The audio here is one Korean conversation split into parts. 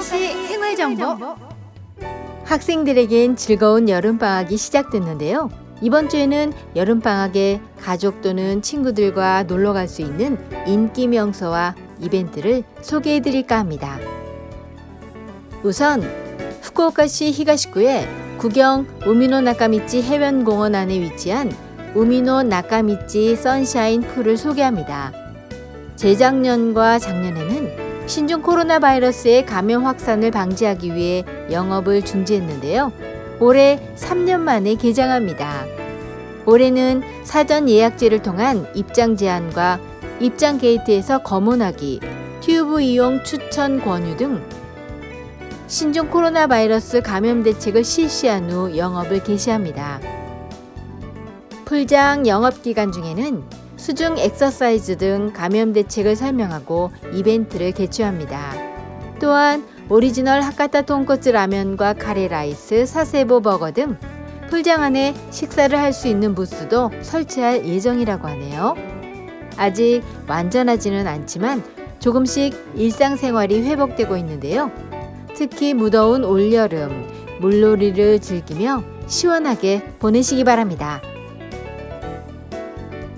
후쿠오카시 생활 정보 학생들에겐 즐거운 여름방학이 시작됐는데요. 이번 주에는 여름방학에 가족 또는 친구들과 놀러 갈 수 있는 인기 명소와 이벤트를 소개해 드릴까 합니다. 우선 후쿠오카시 히가시구의 구경 우미노 나카미치 해변공원 안에 위치한 우미노 나카미치 선샤인 풀을 소개합니다. 재작년과 작년에는 신종 코로나 바이러스의 감염 확산을 방지하기 위해 영업을 중지했는데요. 올해 3년 만에 개장합니다. 올해는 사전 예약제를 통한 입장 제한과 입장 게이트에서 검문하기, 튜브 이용 추천 권유 등 신종 코로나 바이러스 감염 대책을 실시한 후 영업을 개시합니다. 풀장 영업 기간 중에는 수중 엑서사이즈 등 감염 대책을 설명하고 이벤트를 개최합니다. 또한 오리지널 하카타 돈코츠 라면과 카레 라이스, 사세보 버거 등 풀장 안에 식사를 할 수 있는 부스도 설치할 예정이라고 하네요. 아직 완전하지는 않지만 조금씩 일상생활이 회복되고 있는데요. 특히 무더운 올여름 물놀이를 즐기며 시원하게 보내시기 바랍니다.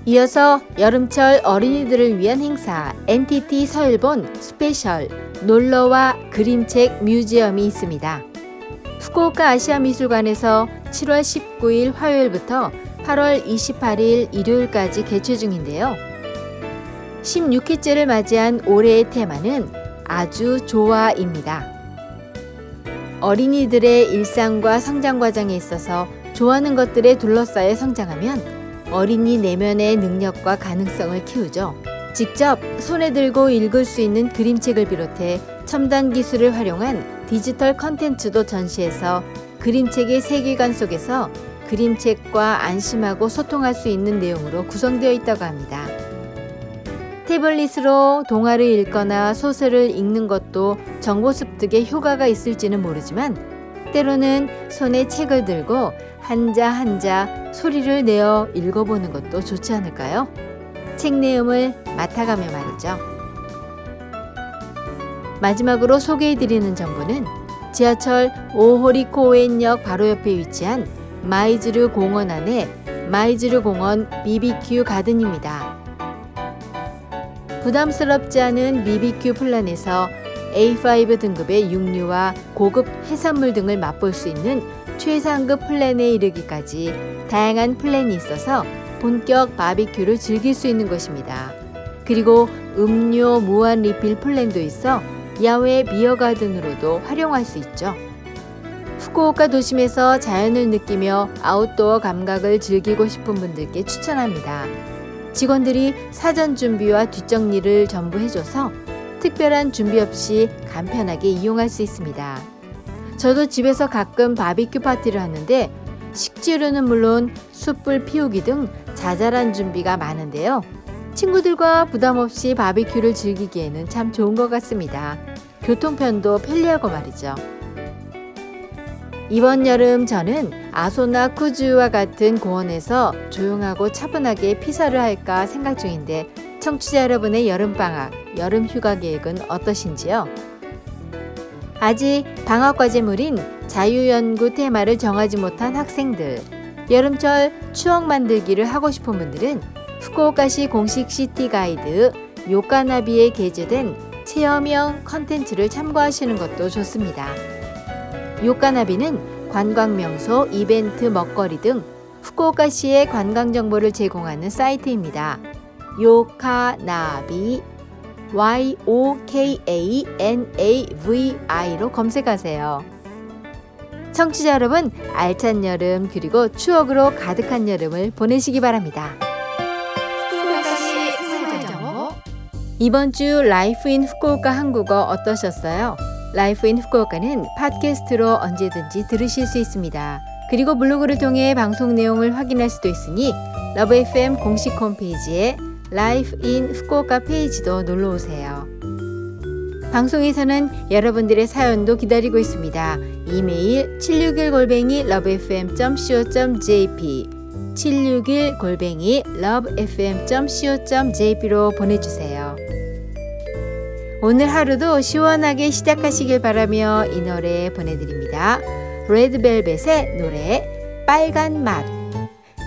이어서 여름철 어린이들을 위한 행사 NTT 서일본 스페셜 놀러와 그림책 뮤지엄이 있습니다. 후쿠오카 아시아미술관에서 7월 19일 화요일부터 8월 28일 일요일까지 개최 중인데요. 16회째를 맞이한 올해의 테마는 아주 좋아입니다. 어린이들의 일상과 성장 과정에 있어서 좋아하는 것들에 둘러싸여 성장하면 어린이 내면의 능력과 가능성을 키우죠. 직접 손에 들고 읽을 수 있는 그림책을 비롯해 첨단 기술을 활용한 디지털 컨텐츠도 전시해서 그림책의 세계관 속에서 그림책과 안심하고 소통할 수 있는 내용으로 구성되어 있다고 합니다. 태블릿으로 동화를 읽거나 소설을 읽는 것도 정보 습득에 효과가 있을지는 모르지만 때로는 손에 책을 들고 한자 한자 소리를 내어 읽어보는 것도 좋지 않을까요? 책 내용을 맡아가며 말이죠. 마지막으로 소개해드리는 정보는 지하철 오호리코우엔역 바로 옆에 위치한 마이즈르 공원 안에 마이즈루 공원 BBQ 가든입니다. 부담스럽지 않은 BBQ 플랜에서 A5 등급의 육류와 고급 해산물 등을 맛볼 수 있는 최상급 플랜에 이르기까지 다양한 플랜이 있어서 본격 바비큐를 즐길 수 있는 것입니다. 그리고 음료 무한 리필 플랜도 있어 야외 비어가든으로도 활용할 수 있죠. 후쿠오카 도심에서 자연을 느끼며 아웃도어 감각을 즐기고 싶은 분들께 추천합니다. 직원들이 사전 준비와 뒷정리를 전부 해줘서 특별한 준비 없이 간편하게 이용할 수 있습니다. 저도 집에서 가끔 바비큐 파티를 하는데 식재료는 물론 숯불 피우기 등 자잘한 준비가 많은데요. 친구들과 부담 없이 바비큐를 즐기기에는 참 좋은 것 같습니다. 교통편도 편리하고 말이죠. 이번 여름 저는 아소나 쿠즈와 같은 공원에서 조용하고 차분하게 피서를 할까 생각 중인데 청취자 여러분의 여름방학, 여름 휴가 계획은 어떠신지요? 아직 방학 과제물인 자유연구 테마를 정하지 못한 학생들, 여름철 추억 만들기를 하고 싶은 분들은 후쿠오카시 공식 시티 가이드 요카나비에 게재된 체험형 컨텐츠를 참고하시는 것도 좋습니다. 요카나비는 관광 명소, 이벤트, 먹거리 등 후쿠오카시의 관광 정보를 제공하는 사이트입니다. 요카나비 Y-O-K-A-N-A-V-I로 검색하세요. 청취자 여러분, 알찬 여름 그리고 추억으로 가득한 여름을 보내시기 바랍니다. 이번 주 Life in Fukuoka 한국어 어떠셨어요? Life in Fukuoka는 팟캐스트로 언제든지 들으실 수 있습니다. 그리고 블로그를 통해 방송 내용을 확인할 수도 있으니 Love FM 공식 홈페이지에 Life in Fukuoka 페이지도 놀러 오세요. 방송에서는 여러분들의 사연도 기다리고 있습니다. 이메일 761 골뱅이 lovefm.co.jp 761 골뱅이 lovefm.co.jp로 보내주세요. 오늘 하루도 시원하게 시작하시길 바라며 이 노래 보내드립니다. 레드벨벳의 노래 빨간 맛.